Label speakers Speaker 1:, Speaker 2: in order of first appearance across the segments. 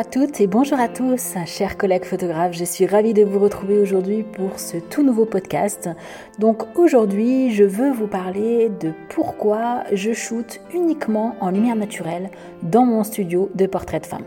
Speaker 1: À toutes et bonjour à tous, chers collègues photographes. Je suis ravie de vous retrouver aujourd'hui pour ce tout nouveau podcast. Donc aujourd'hui, je veux vous parler de pourquoi je shoote uniquement en lumière naturelle dans mon studio de portrait de femme.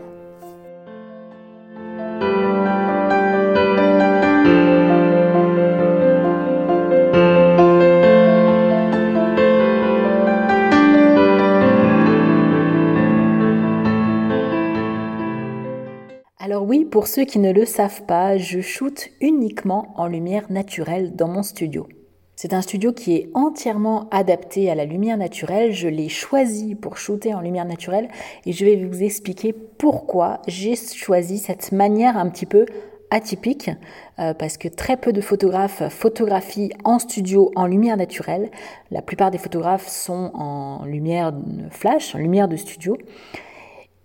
Speaker 1: Pour ceux qui ne le savent pas, je shoote uniquement en lumière naturelle dans mon studio. C'est un studio qui est entièrement adapté à la lumière naturelle. Je l'ai choisi pour shooter en lumière naturelle et je vais vous expliquer pourquoi j'ai choisi cette manière un petit peu atypique euh, parce que très peu de photographes photographient en studio en lumière naturelle. La plupart des photographes sont en lumière flash, en lumière de studio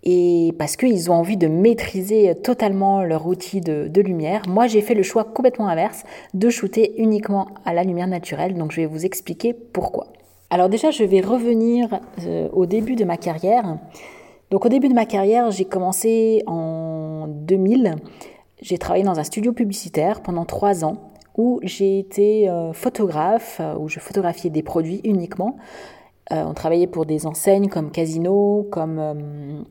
Speaker 1: et parce qu'ils ont envie de maîtriser totalement leur outil de, lumière. Moi, j'ai fait le choix complètement inverse de shooter uniquement à la lumière naturelle, donc je vais vous expliquer pourquoi. Alors déjà, je vais revenir euh, au début de ma carrière. Donc au début de ma carrière, j'ai commencé en 2000. J'ai travaillé dans un studio publicitaire pendant trois ans où j'ai été euh, photographe, euh, où je photographiais des produits uniquement. on travaillait pour des enseignes comme Casino, comme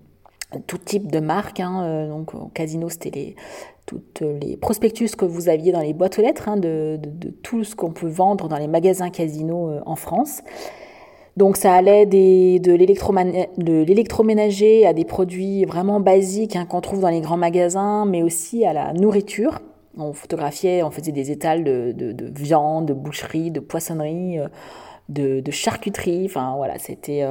Speaker 1: tout type de marques. Hein, euh, donc au casino, c'était les, toutes les prospectus que vous aviez dans les boîtes aux lettres hein, de, tout ce qu'on peut vendre dans les magasins casino euh, en France. Donc ça allait des, de l'électroménager à des produits vraiment basiques hein, qu'on trouve dans les grands magasins, mais aussi à la nourriture. On photographiait, on faisait des étals de, de viande, de boucherie, de poissonnerie, euh, de, charcuterie. Enfin voilà, c'était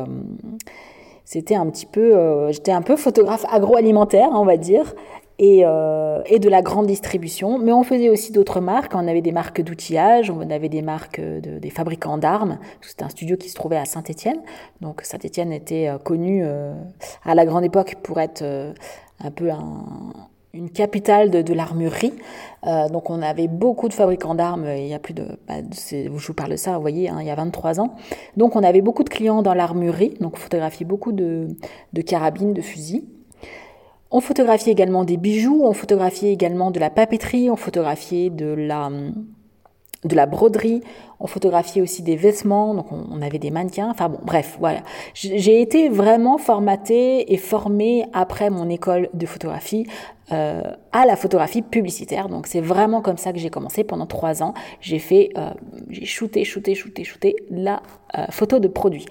Speaker 1: c'était un petit peu, euh, j'étais un peu photographe agroalimentaire, on va dire, et, euh, et, de la grande distribution. Mais on faisait aussi d'autres marques. On avait des marques d'outillage, on avait des marques de, des fabricants d'armes. C'était un studio qui se trouvait à Saint-Étienne. Donc Saint-Étienne était euh, connu à la grande époque pour être un peu un, une capitale de, l'armurerie. Euh, donc on avait beaucoup de fabricants d'armes, il y a plus de, bah, je vous parle de ça, vous voyez, hein, il y a 23 ans. Donc on avait beaucoup de clients dans l'armurerie, donc on photographiait beaucoup de, de carabines, de fusils. On photographiait également des bijoux, on photographiait également de la papeterie, on photographiait de la de la broderie, on photographiait aussi des vêtements, donc on, avait des mannequins, enfin bon, bref, voilà. J'ai été vraiment formatée et formée après mon école de photographie euh, à la photographie publicitaire, donc c'est vraiment comme ça que j'ai commencé pendant trois ans. J'ai fait, euh, j'ai shooté, shooté, shooté, shooté la euh, photo de produit.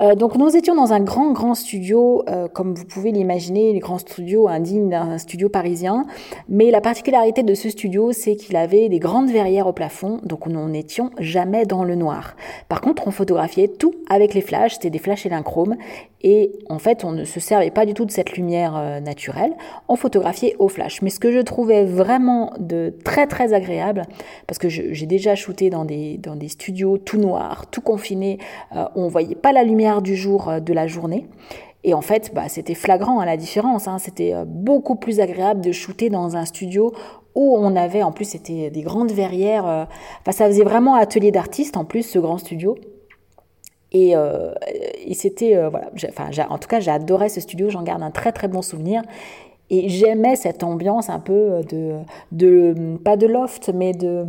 Speaker 1: Euh, donc nous étions dans un grand, grand studio, euh, comme vous pouvez l'imaginer, les grands studios indignes d'un studio parisien. Mais la particularité de ce studio, c'est qu'il avait des grandes verrières au plafond, donc nous n'étions jamais dans le noir. Par contre, on photographiait tout avec les flashs, c'était des flashs élinchrome, et en fait, on ne se servait pas du tout de cette lumière euh, naturelle, on photographiait au flash. Mais ce que je trouvais vraiment de très très agréable, parce que j'ai déjà shooté dans des, dans des studios tout noirs, tout confinés, on voyait pas la lumière du jour euh, de la journée. Et en fait, bah, c'était flagrant à hein, la différence. Hein. C'était beaucoup plus agréable de shooter dans un studio où on avait, en plus, c'était des grandes verrières. Enfin, ça faisait vraiment atelier d'artiste en plus, ce grand studio. Et, euh, et c'était, euh, voilà, enfin, en tout cas, j'ai adoré ce studio, j'en garde un très très bon souvenir. Et j'aimais cette ambiance un peu de, de, pas de loft, mais de,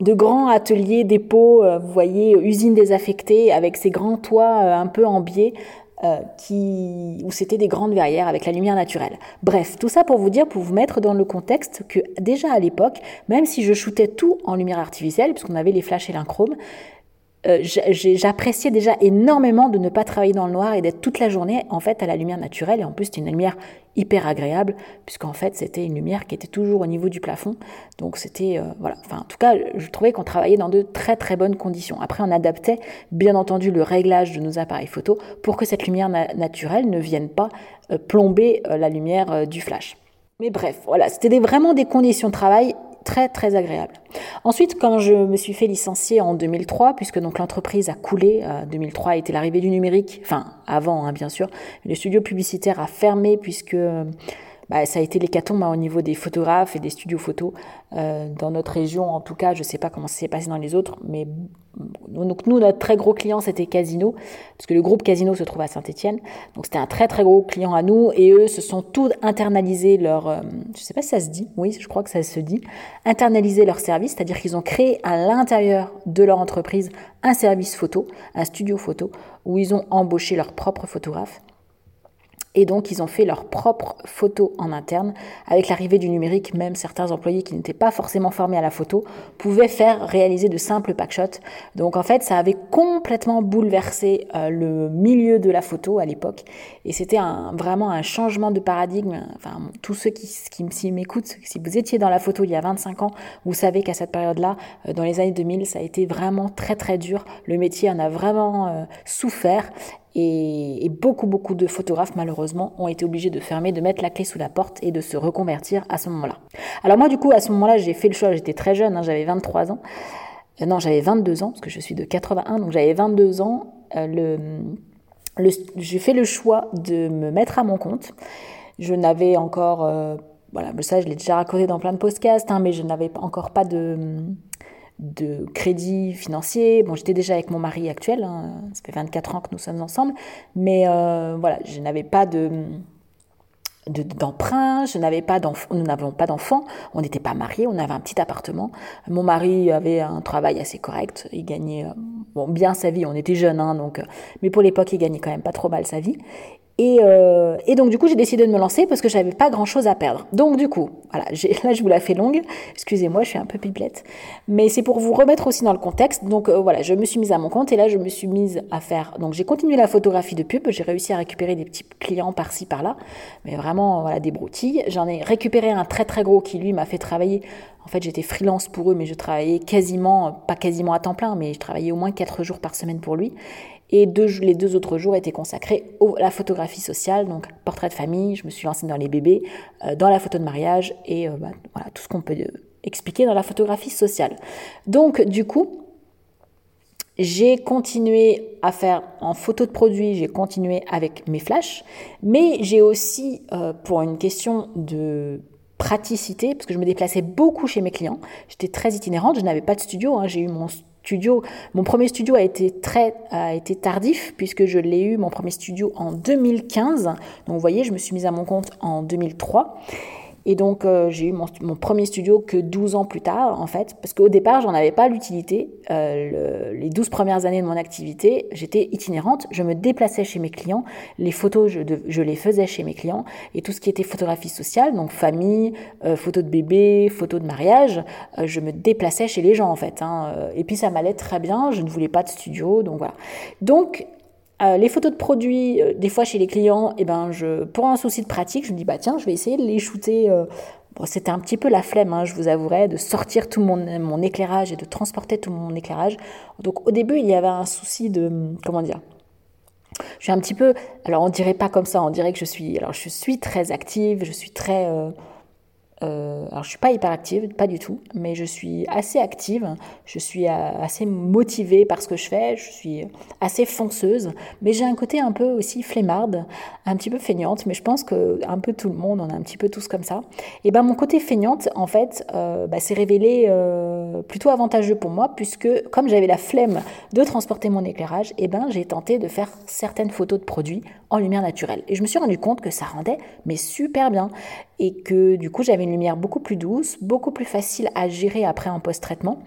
Speaker 1: de grands ateliers, dépôts, euh, vous voyez, usines désaffectées, avec ces grands toits euh, un peu en biais. qui, où c'était des grandes verrières avec la lumière naturelle. Bref, tout ça pour vous dire, pour vous mettre dans le contexte que déjà à l'époque, même si je shootais tout en lumière artificielle, puisqu'on avait les flashs et l'inchrome, euh, j'appréciais déjà énormément de ne pas travailler dans le noir et d'être toute la journée en fait à la lumière naturelle. Et en plus c'était une lumière hyper agréable puisqu'en fait c'était une lumière qui était toujours au niveau du plafond. Donc c'était euh, voilà. Enfin en tout cas je trouvais qu'on travaillait dans de très très bonnes conditions. Après on adaptait bien entendu le réglage de nos appareils photo pour que cette lumière naturelle ne vienne pas euh, plomber la lumière du flash mais bref, voilà, c'était vraiment des conditions de travail très très agréable. Ensuite, quand je me suis fait licencier en 2003, puisque donc l'entreprise a coulé, euh, 2003 était l'arrivée du numérique, enfin avant hein, bien sûr, le studio publicitaire a fermé puisque bah, ça a été l'hécatombe hein, au niveau des photographes et des studios photos dans notre région. En tout cas, je ne sais pas comment ça s'est passé dans les autres, mais nous, notre très gros client, c'était Casino, parce que le groupe Casino se trouve à Saint-Etienne. Donc c'était un très très gros client à nous, et eux se sont tous internalisés leur, euh, je sais pas si ça se dit, oui, je crois que ça se dit, internaliser leur service, c'est-à-dire qu'ils ont créé à l'intérieur de leur entreprise un service photo, un studio photo, où ils ont embauché leurs propres photographes. Et donc, ils ont fait leurs propres photos en interne. Avec l'arrivée du numérique, même certains employés qui n'étaient pas forcément formés à la photo pouvaient faire réaliser de simples packshots. Donc, en fait, ça avait complètement bouleversé euh, le milieu de la photo à l'époque. Et c'était vraiment un changement de paradigme. Enfin, tous ceux qui, qui m'écoutent, si vous étiez dans la photo il y a 25 ans, vous savez qu'à cette période-là, euh, dans les années 2000, ça a été vraiment très très dur. Le métier en a vraiment euh, souffert. Et, beaucoup, beaucoup de photographes, malheureusement, ont été obligés de fermer, de mettre la clé sous la porte et de se reconvertir à ce moment-là. Alors moi, du coup, à ce moment-là, j'ai fait le choix, j'étais très jeune, hein, j'avais 23 ans. Euh, non, j'avais 22 ans, parce que je suis de 81, donc j'avais 22 ans. Euh, j'ai fait le choix de me mettre à mon compte. Je n'avais encore... Euh, voilà, ça, je l'ai déjà raconté dans plein de podcasts, hein, mais je n'avais encore pas de de crédit financier. Bon, j'étais déjà avec mon mari actuel, hein. ça fait 24 ans que nous sommes ensemble, mais euh, voilà, je n'avais pas de d'emprunt, je n'avais pas nous n'avions pas d'enfants, on n'était pas mariés, on avait un petit appartement. Mon mari avait un travail assez correct, il gagnait euh, bon bien sa vie, on était jeunes hein, donc euh, mais pour l'époque il gagnait quand même pas trop mal sa vie euh, et, donc du coup, j'ai décidé de me lancer parce que j'avais pas grand-chose à perdre. Donc du coup, voilà, là je vous la fais longue. Excusez-moi, je suis un peu pipelette, mais c'est pour vous remettre aussi dans le contexte. Donc euh, voilà, je me suis mise à mon compte et là je me suis mise à faire. Donc j'ai continué la photographie de pub. J'ai réussi à récupérer des petits clients par-ci par-là, mais vraiment voilà des broutilles. J'en ai récupéré un très très gros qui lui m'a fait travailler. En fait, j'étais freelance pour eux, mais je travaillais quasiment, pas quasiment à temps plein, mais je travaillais au moins 4 jours par semaine pour lui. Et les deux autres jours étaient consacrés à la photographie sociale, donc portrait de famille, je me suis lancée dans les bébés, euh, dans la photo de mariage et euh, bah, tout ce qu'on peut euh, expliquer dans la photographie sociale. Donc du coup, j'ai continué à faire en photo de produit, j'ai continué avec mes flashs, mais j'ai aussi, pour une question de praticité, parce que je me déplaçais beaucoup chez mes clients, j'étais très itinérante, je n'avais pas de studio, hein, j'ai eu mon Mon premier studio a été très a été tardif puisque je l'ai eu mon premier studio en 2015. Donc vous voyez, je me suis mise à mon compte en 2003. Et donc, euh, j'ai eu mon, premier studio que 12 ans plus tard, en fait, parce qu'au départ, j'en avais pas l'utilité. Euh, les 12 premières années de mon activité, j'étais itinérante, je me déplaçais chez mes clients, les photos, je, les faisais chez mes clients, et tout ce qui était photographie sociale, donc famille, euh, photos de bébé, photos de mariage, je me déplaçais chez les gens, en fait. Hein, et puis, ça m'allait très bien, je ne voulais pas de studio, donc voilà. Donc, euh, les photos de produits, euh, des fois chez les clients, et eh ben je, pour un souci de pratique, je me dis bah tiens, je vais essayer de les shooter. Euh. Bon, c'était un petit peu la flemme, hein, je vous avouerai, de sortir tout mon, mon éclairage et de transporter tout mon éclairage. Donc au début, il y avait un souci de comment dire. Je suis un petit peu, alors on dirait pas comme ça, on dirait que je suis, alors je suis très active, je suis très euh, alors je suis pas hyperactive, pas du tout, mais je suis assez active, je suis euh, assez motivée par ce que je fais, je suis assez fonceuse, mais j'ai un côté un peu aussi flemmarde, un petit peu feignante, mais je pense que un peu tout le monde, on a un petit peu tous comme ça. Et ben mon côté feignante, en fait, euh, bah, s'est révélé plutôt avantageux pour moi, puisque comme j'avais la flemme de transporter mon éclairage, et ben j'ai tenté de faire certaines photos de produits en lumière naturelle. Et je me suis rendu compte que ça rendait mais super bien et que du coup j'avais une lumière beaucoup plus douce, beaucoup plus facile à gérer après en post-traitement.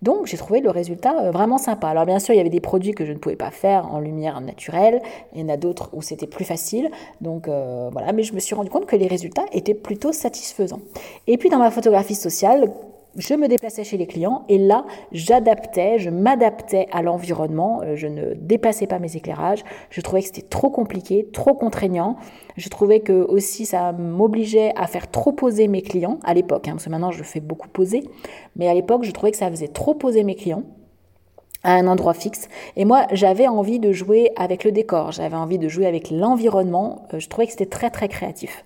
Speaker 1: Donc j'ai trouvé le résultat euh, vraiment sympa. Alors bien sûr, il y avait des produits que je ne pouvais pas faire en lumière naturelle, il y en a d'autres où c'était plus facile. Donc euh, voilà, mais je me suis rendu compte que les résultats étaient plutôt satisfaisants. Et puis dans ma photographie sociale, je me déplaçais chez les clients et là, j'adaptais, je m'adaptais à l'environnement, euh, je ne déplaçais pas mes éclairages, je trouvais que c'était trop compliqué, trop contraignant, je trouvais que aussi ça m'obligeait à faire trop poser mes clients à l'époque, hein, parce que maintenant je fais beaucoup poser, mais à l'époque je trouvais que ça faisait trop poser mes clients à un endroit fixe. Et moi, j'avais envie de jouer avec le décor, j'avais envie de jouer avec l'environnement. Euh, je trouvais que c'était très très créatif.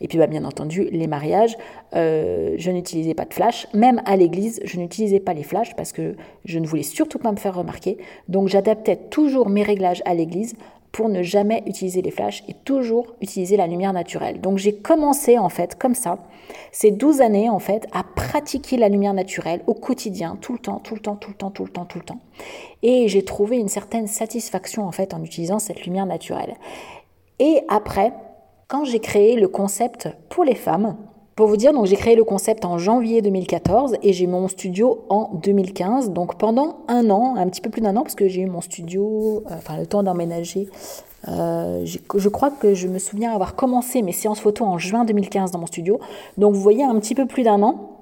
Speaker 1: Et puis, bah, bien entendu, les mariages, euh, je n'utilisais pas de flash. Même à l'église, je n'utilisais pas les flashs parce que je ne voulais surtout pas me faire remarquer. Donc, j'adaptais toujours mes réglages à l'église pour ne jamais utiliser les flashs et toujours utiliser la lumière naturelle. Donc j'ai commencé en fait comme ça, ces 12 années en fait, à pratiquer la lumière naturelle au quotidien, tout le temps, tout le temps, tout le temps, tout le temps, tout le temps. Et j'ai trouvé une certaine satisfaction en fait en utilisant cette lumière naturelle. Et après, quand j'ai créé le concept pour les femmes, pour vous dire, donc j'ai créé le concept en janvier 2014 et j'ai mon studio en 2015. Donc pendant un an, un petit peu plus d'un an, parce que j'ai eu mon studio, euh, enfin le temps d'emménager. Euh, je crois que je me souviens avoir commencé mes séances photo en juin 2015 dans mon studio. Donc vous voyez un petit peu plus d'un an,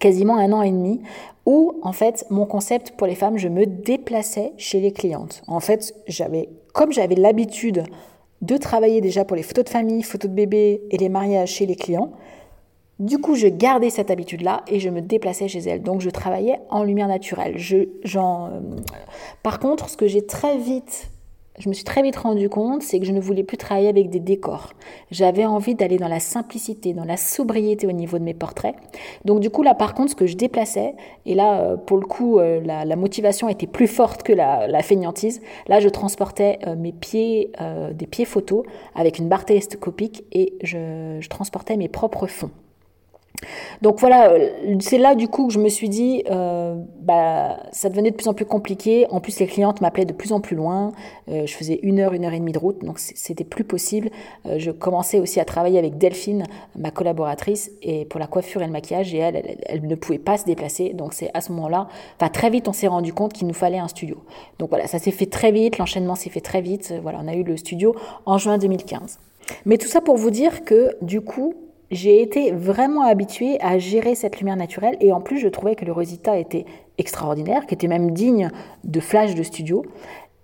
Speaker 1: quasiment un an et demi, où en fait mon concept pour les femmes, je me déplaçais chez les clientes. En fait, j'avais, comme j'avais l'habitude de travailler déjà pour les photos de famille, photos de bébé et les mariages chez les clients, du coup, je gardais cette habitude-là et je me déplaçais chez elle. Donc, je travaillais en lumière naturelle. Euh, Par contre, ce que j'ai très vite, je me suis très vite rendu compte, c'est que je ne voulais plus travailler avec des décors. J'avais envie d'aller dans la simplicité, dans la sobriété au niveau de mes portraits. Donc, du coup, là, par contre, ce que je déplaçais, et là, euh, pour le coup, euh, la, motivation était plus forte que la, feignantise. Là, je transportais mes pieds, des pieds photos avec une barre télescopique et je transportais mes propres fonds. Donc voilà, euh, c'est là du coup que je me suis dit, euh, bah, ça devenait de plus en plus compliqué. En plus, les clientes m'appelaient de plus en plus loin. Euh, je faisais une heure, une heure et demie de route, donc c'était plus possible. je commençais aussi à travailler avec Delphine, ma collaboratrice, et pour la coiffure et le maquillage, et elle, elle, ne pouvait pas se déplacer. Donc c'est à ce moment-là, enfin très vite, on s'est rendu compte qu'il nous fallait un studio. Donc voilà, ça s'est fait très vite, l'enchaînement s'est fait très vite. Voilà, on a eu le studio en juin 2015. Mais tout ça pour vous dire que du coup, j'ai été vraiment habituée à gérer cette lumière naturelle et en plus je trouvais que le résultat était extraordinaire, qui était même digne de flash de studio.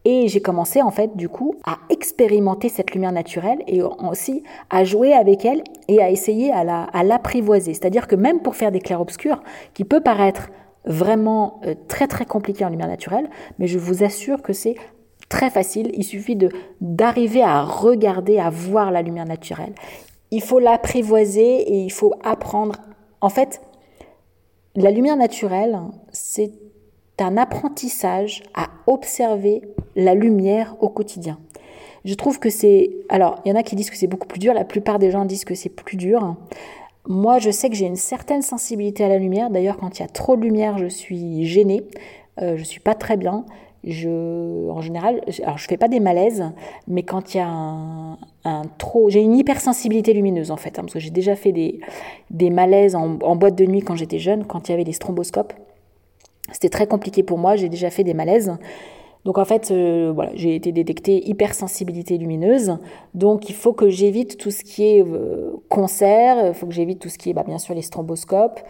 Speaker 1: Et j'ai commencé en fait du coup à expérimenter cette lumière naturelle et aussi à jouer avec elle et à essayer à l'apprivoiser. C'est-à-dire que même pour faire des clairs-obscurs, qui peut paraître vraiment euh, très très compliqué en lumière naturelle, mais je vous assure que c'est très facile. Il suffit de d'arriver à regarder, à voir la lumière naturelle il faut l'apprivoiser et il faut apprendre. En fait, la lumière naturelle, c'est un apprentissage à observer la lumière au quotidien. Je trouve que c'est... Alors, il y en a qui disent que c'est beaucoup plus dur, la plupart des gens disent que c'est plus dur. Moi, je sais que j'ai une certaine sensibilité à la lumière. D'ailleurs, quand il y a trop de lumière, je suis gênée. Euh, je suis pas très bien. Je, en général, alors je fais pas des malaises, mais quand il y a un, trop, j'ai une hypersensibilité lumineuse en fait, hein, parce que j'ai déjà fait des, des malaises en, boîte de nuit quand j'étais jeune, quand il y avait les stromboscopes. C'était très compliqué pour moi, j'ai déjà fait des malaises. Donc en fait, euh, voilà, j'ai été détectée hypersensibilité lumineuse. Donc il faut que j'évite tout ce qui est euh, concert, il faut que j'évite tout ce qui est bah, bien sûr les stromboscopes.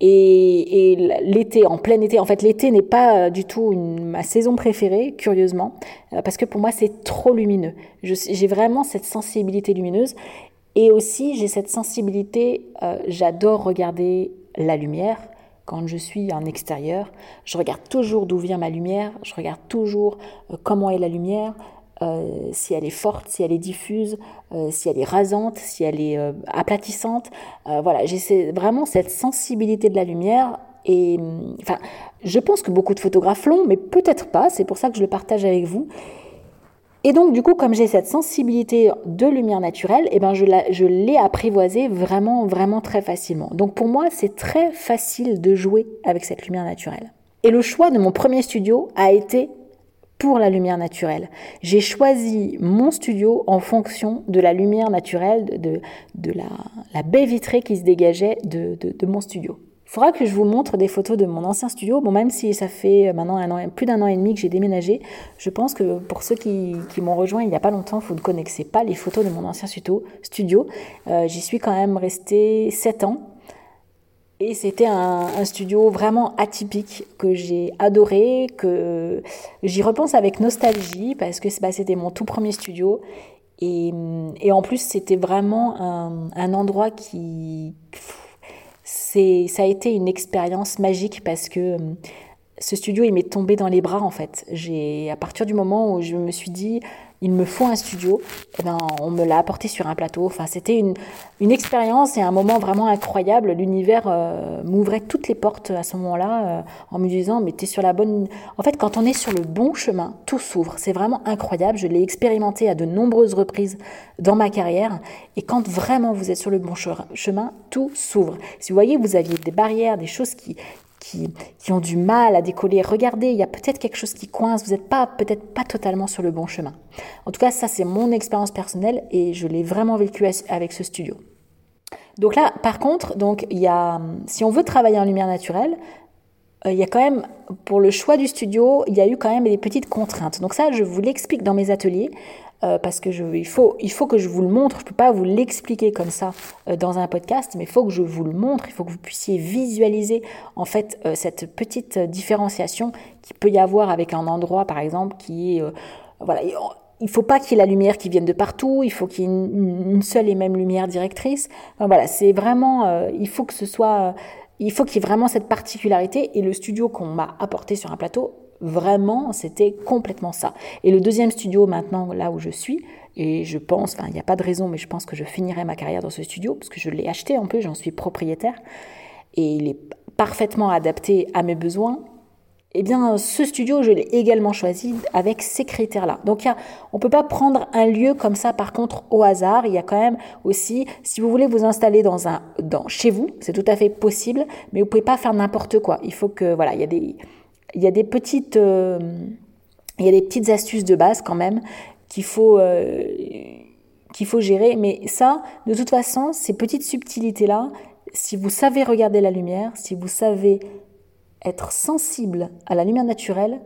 Speaker 1: Et, l'été, en plein été, en fait l'été n'est pas du tout ma saison préférée, curieusement, euh, parce que pour moi c'est trop lumineux. J'ai vraiment cette sensibilité lumineuse et aussi j'ai cette sensibilité, euh, j'adore regarder la lumière quand je suis en extérieur. Je regarde toujours d'où vient ma lumière, je regarde toujours euh, comment est la lumière, euh, si elle est forte, si elle est diffuse, euh, si elle est rasante, si elle est euh, aplatissante. voilà, j'ai vraiment cette sensibilité de la lumière. Et enfin, je pense que beaucoup de photographes l'ont, mais peut-être pas. C'est pour ça que je le partage avec vous. Et donc, du coup, comme j'ai cette sensibilité de lumière naturelle, eh ben, je l'ai apprivoisée vraiment, vraiment très facilement. Donc, pour moi, c'est très facile de jouer avec cette lumière naturelle. Et le choix de mon premier studio a été pour la lumière naturelle. J'ai choisi mon studio en fonction de la lumière naturelle, de, la, baie vitrée qui se dégageait de, mon studio. Il faudra que je vous montre des photos de mon ancien studio. Bon, même si ça fait maintenant plus d'un an et demi que j'ai déménagé, je pense que pour ceux qui, m'ont rejoint il n'y a pas longtemps, vous ne connaissez pas les photos de mon ancien studio. studio. Euh, J'y suis quand même restée 7 ans. Et c'était un, studio vraiment atypique que j'ai adoré, que j'y repense avec nostalgie parce que bah, c'était mon tout premier studio. Et, en plus, c'était vraiment un, un, endroit qui... C'est, ça a été une expérience magique parce que ce studio, il m'est tombé dans les bras en fait. J'ai, à partir du moment où je me suis dit, il me faut un studio, eh ben, on me l'a apporté sur un plateau. Enfin, c'était une, une expérience et un moment vraiment incroyable. L'univers euh, m'ouvrait toutes les portes à ce moment-là euh, en me disant, mais tu es sur la bonne... En fait, quand on est sur le bon chemin, tout s'ouvre. C'est vraiment incroyable. Je l'ai expérimenté à de nombreuses reprises dans ma carrière. Et quand vraiment vous êtes sur le bon chemin, tout s'ouvre. Si vous voyez, vous aviez des barrières, des choses qui, qui, ont du mal à décoller. Regardez, il y a peut-être quelque chose qui coince, vous n'êtes pas peut-être pas totalement sur le bon chemin. En tout cas, ça c'est mon expérience personnelle et je l'ai vraiment vécu avec ce studio. Donc là, par contre, donc il y a, si on veut travailler en lumière naturelle, il y a quand même, pour le choix du studio, il y a eu quand même des petites contraintes. Donc ça, je vous l'explique dans mes ateliers. Euh, parce que il, faut, il faut que je vous le montre. Je ne peux pas vous l'expliquer comme ça euh, dans un podcast, mais il faut que je vous le montre. Il faut que vous puissiez visualiser en fait euh, cette petite différenciation qui peut y avoir avec un endroit, par exemple, qui est voilà. Il faut pas qu'il y ait la lumière qui vienne de partout, il faut qu'il y ait une, seule et même lumière directrice. voilà, c'est vraiment, il faut que ce soit, il faut qu'il y ait vraiment cette particularité. Et le studio qu'on m'a apporté sur un plateau Vraiment, c'était complètement ça. Et le deuxième studio maintenant, là où je suis, et je pense, enfin, il n'y a pas de raison, mais je pense que je finirai ma carrière dans ce studio, parce que je l'ai acheté un peu, j'en suis propriétaire, et il est parfaitement adapté à mes besoins. Eh bien, ce studio, je l'ai également choisi avec ces critères-là. Donc, on ne peut pas prendre un lieu comme ça, par contre, au hasard. Il y a quand même aussi, si vous voulez vous installer dans un, dans, chez vous, c'est tout à fait possible, mais vous ne pouvez pas faire n'importe quoi. Il faut que, voilà, il y a des, il y a des petites, euh, y a des petites astuces de base quand même qu'il faut, euh, qu'il faut gérer. Mais ça, de toute façon, ces petites subtilités-là, si vous savez regarder la lumière, si vous savez être sensible à la lumière naturelle,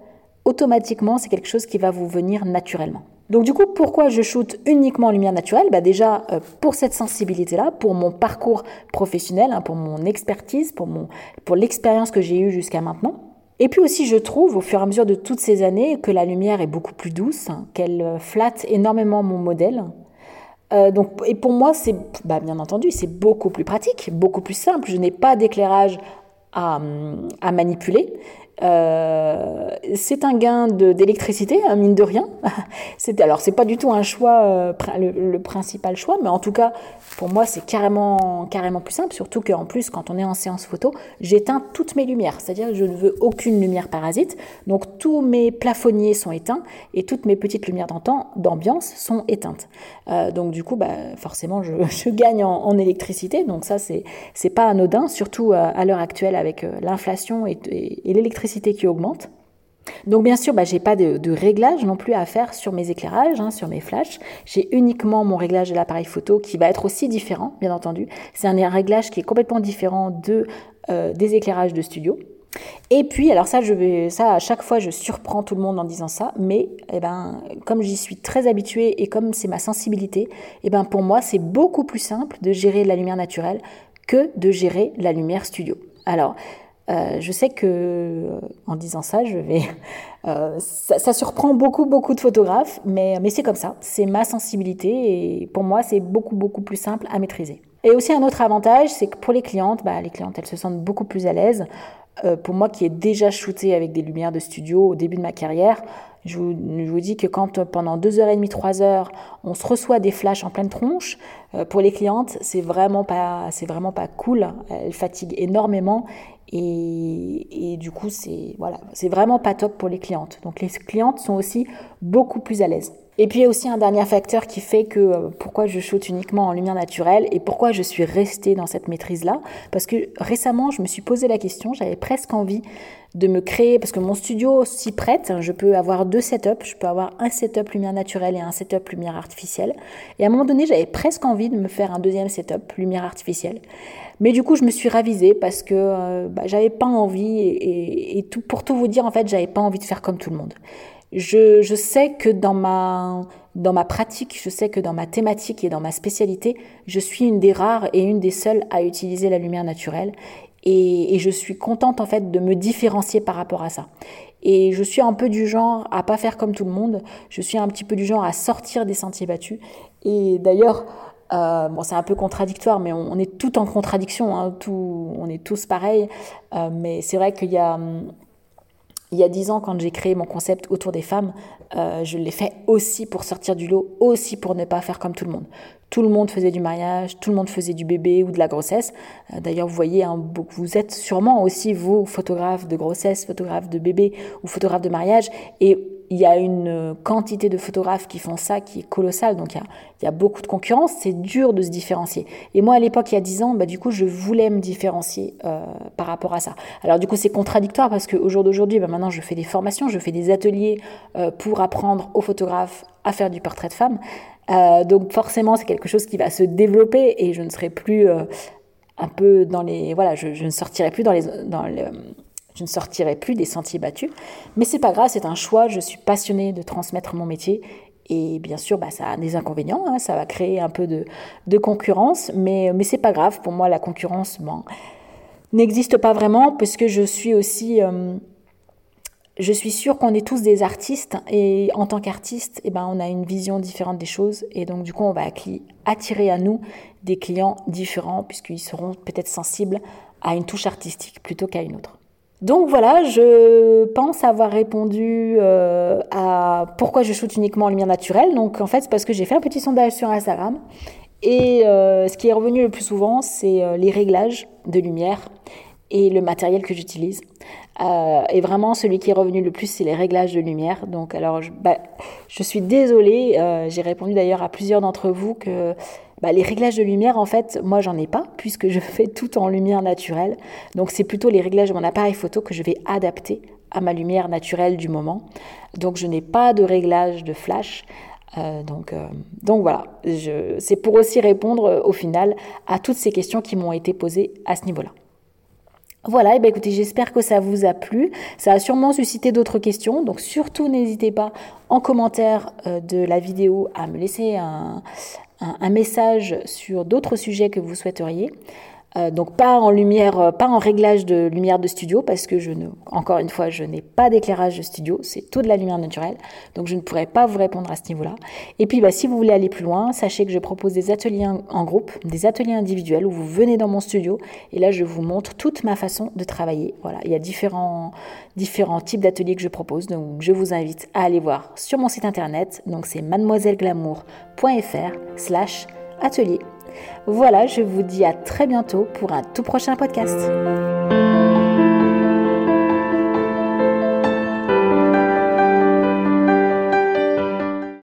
Speaker 1: automatiquement, c'est quelque chose qui va vous venir naturellement. Donc du coup, pourquoi je shoote uniquement en lumière naturelle? Bah Déjà, euh, pour cette sensibilité-là, pour mon parcours professionnel, hein, pour mon expertise, pour, mon, pour l'expérience que j'ai eue jusqu'à maintenant. Et puis aussi, je trouve, au fur et à mesure de toutes ces années, que la lumière est beaucoup plus douce, qu'elle euh, flatte énormément mon modèle. Euh, donc, et pour moi, c'est bah, bien entendu, c'est beaucoup plus pratique, beaucoup plus simple. Je n'ai pas d'éclairage à, à, manipuler. Euh, c'est un gain d'électricité, hein, mine de rien. c'est, alors, c'est pas du tout un choix, euh, le, principal choix, mais en tout cas, pour moi, c'est carrément, carrément plus simple. Surtout qu'en plus, quand on est en séance photo, j'éteins toutes mes lumières. C'est-à-dire je ne veux aucune lumière parasite. Donc, tous mes plafonniers sont éteints et toutes mes petites lumières d'ambiance sont éteintes. Euh, donc, du coup, bah, forcément, je, gagne en, électricité. Donc, ça, c'est, c'est pas anodin, surtout à l'heure actuelle avec l'inflation et l'électricité qui augmente. Donc bien sûr, bah, j'ai pas de, réglage non plus à faire sur mes éclairages, hein, sur mes flashs. J'ai uniquement mon réglage de l'appareil photo qui va être aussi différent, bien entendu. C'est un réglage qui est complètement différent de, euh, des éclairages de studio. Et puis, alors ça, je vais, ça, à chaque fois, je surprends tout le monde en disant ça, mais eh ben, comme j'y suis très habituée et comme c'est ma sensibilité, eh ben, pour moi, c'est beaucoup plus simple de gérer la lumière naturelle que de gérer la lumière studio. Alors, euh, je sais que euh, en disant ça, je vais, euh, ça, surprend beaucoup beaucoup de photographes, mais, mais c'est comme ça, c'est ma sensibilité et pour moi c'est beaucoup beaucoup plus simple à maîtriser. Et aussi un autre avantage, c'est que pour les clientes, bah, les clientes elles se sentent beaucoup plus à l'aise. pour moi qui ai déjà shooté avec des lumières de studio au début de ma carrière, je vous, dis que quand pendant deux heures et demie, trois heures, on se reçoit des flashs en pleine tronche, pour les clientes, c'est vraiment c'est vraiment pas cool. Elles fatiguent énormément et, du coup, c'est voilà, c'est vraiment pas top pour les clientes. Donc les clientes sont aussi beaucoup plus à l'aise. Et puis il y a aussi un dernier facteur qui fait que euh, pourquoi je shoote uniquement en lumière naturelle et pourquoi je suis restée dans cette maîtrise-là. Parce que récemment, je me suis posé la question, j'avais presque envie de me créer, parce que mon studio s'y prête, hein, je peux avoir deux setups, je peux avoir un setup lumière naturelle et un setup lumière artificielle. Et à un moment donné, j'avais presque envie de me faire un deuxième setup lumière artificielle. Mais du coup, je me suis ravisée parce que euh, bah, j'avais pas envie et, pour tout vous dire, en fait, j'avais pas envie de faire comme tout le monde. Je, sais que dans ma, dans ma pratique, je sais que dans ma thématique et dans ma spécialité, je suis une des rares et une des seules à utiliser la lumière naturelle. Et, je suis contente en fait de me différencier par rapport à ça. Et je suis un peu du genre à pas faire comme tout le monde. Je suis un petit peu du genre à sortir des sentiers battus. Et d'ailleurs, euh, bon, c'est un peu contradictoire, mais on, est tout en contradiction, hein, tout, on est tous pareils. Euh, mais c'est vrai qu'il y a, il y a dix ans, quand j'ai créé mon concept autour des femmes, euh, je l'ai fait aussi pour sortir du lot, aussi pour ne pas faire comme tout le monde. Tout le monde faisait du mariage, tout le monde faisait du bébé ou de la grossesse. Euh, d'ailleurs, vous voyez, hein, vous êtes sûrement aussi, vous, photographe de grossesse, photographe de bébé ou photographe de mariage. Et il y a une quantité de photographes qui font ça qui est colossale. Donc, il y a, beaucoup de concurrence. C'est dur de se différencier. Et moi, à l'époque, il y a 10 ans, bah, du coup, je voulais me différencier euh, par rapport à ça. Alors, du coup, c'est contradictoire parce qu'au jour d'aujourd'hui, bah, maintenant, je fais des formations, je fais des ateliers euh, pour apprendre aux photographes à faire du portrait de femme. Euh, donc, forcément, c'est quelque chose qui va se développer et je ne serai plus un peu dans les... Voilà, je, ne sortirai plus dans les... Je ne sortirai plus des sentiers battus. Mais c'est pas grave, c'est un choix. Je suis passionnée de transmettre mon métier. Et bien sûr, bah, ça a des inconvénients. Hein. ça va créer un peu de, de concurrence. Mais, mais c'est pas grave. Pour moi, la concurrence bon, n'existe pas vraiment parce que je suis aussi. Euh, je suis sûre qu'on est tous des artistes et en tant qu'artiste, eh ben, on a une vision différente des choses et donc du coup on va attirer à nous des clients différents puisqu'ils seront peut-être sensibles à une touche artistique plutôt qu'à une autre. Donc voilà, je pense avoir répondu euh, à pourquoi je shoot uniquement en lumière naturelle. Donc en fait, c'est parce que j'ai fait un petit sondage sur Instagram. Et euh, ce qui est revenu le plus souvent, c'est euh, les réglages de lumière et le matériel que j'utilise. Et vraiment, celui qui est revenu le plus, c'est les réglages de lumière. Donc alors, je, bah, suis désolée, j'ai répondu d'ailleurs à plusieurs d'entre vous que bah, les réglages de lumière, en fait, moi, j'en ai pas, puisque je fais tout en lumière naturelle. Donc, c'est plutôt les réglages de mon appareil photo que je vais adapter à ma lumière naturelle du moment. Donc, je n'ai pas de réglage de flash. Euh, donc, euh, donc voilà, c'est pour aussi répondre euh, au final à toutes ces questions qui m'ont été posées à ce niveau-là. Voilà, et ben écoutez, j'espère que ça vous a plu. Ça a sûrement suscité d'autres questions, donc surtout n'hésitez pas en commentaire de la vidéo à me laisser un, message sur d'autres sujets que vous souhaiteriez. Euh, donc pas en lumière, euh, pas en réglage de lumière de studio parce que je ne, encore une fois, je n'ai pas d'éclairage de studio, c'est tout de la lumière naturelle, donc je ne pourrais pas vous répondre à ce niveau-là. Et puis, bah, si vous voulez aller plus loin, sachez que je propose des ateliers en groupe, des ateliers individuels où vous venez dans mon studio et là je vous montre toute ma façon de travailler. Voilà, il y a différents, différents types d'ateliers que je propose, donc je vous invite à aller voir sur mon site internet. Donc c'est mademoiselleglamour.fr/slash atelier. Voilà, je vous dis à très bientôt pour un tout prochain podcast.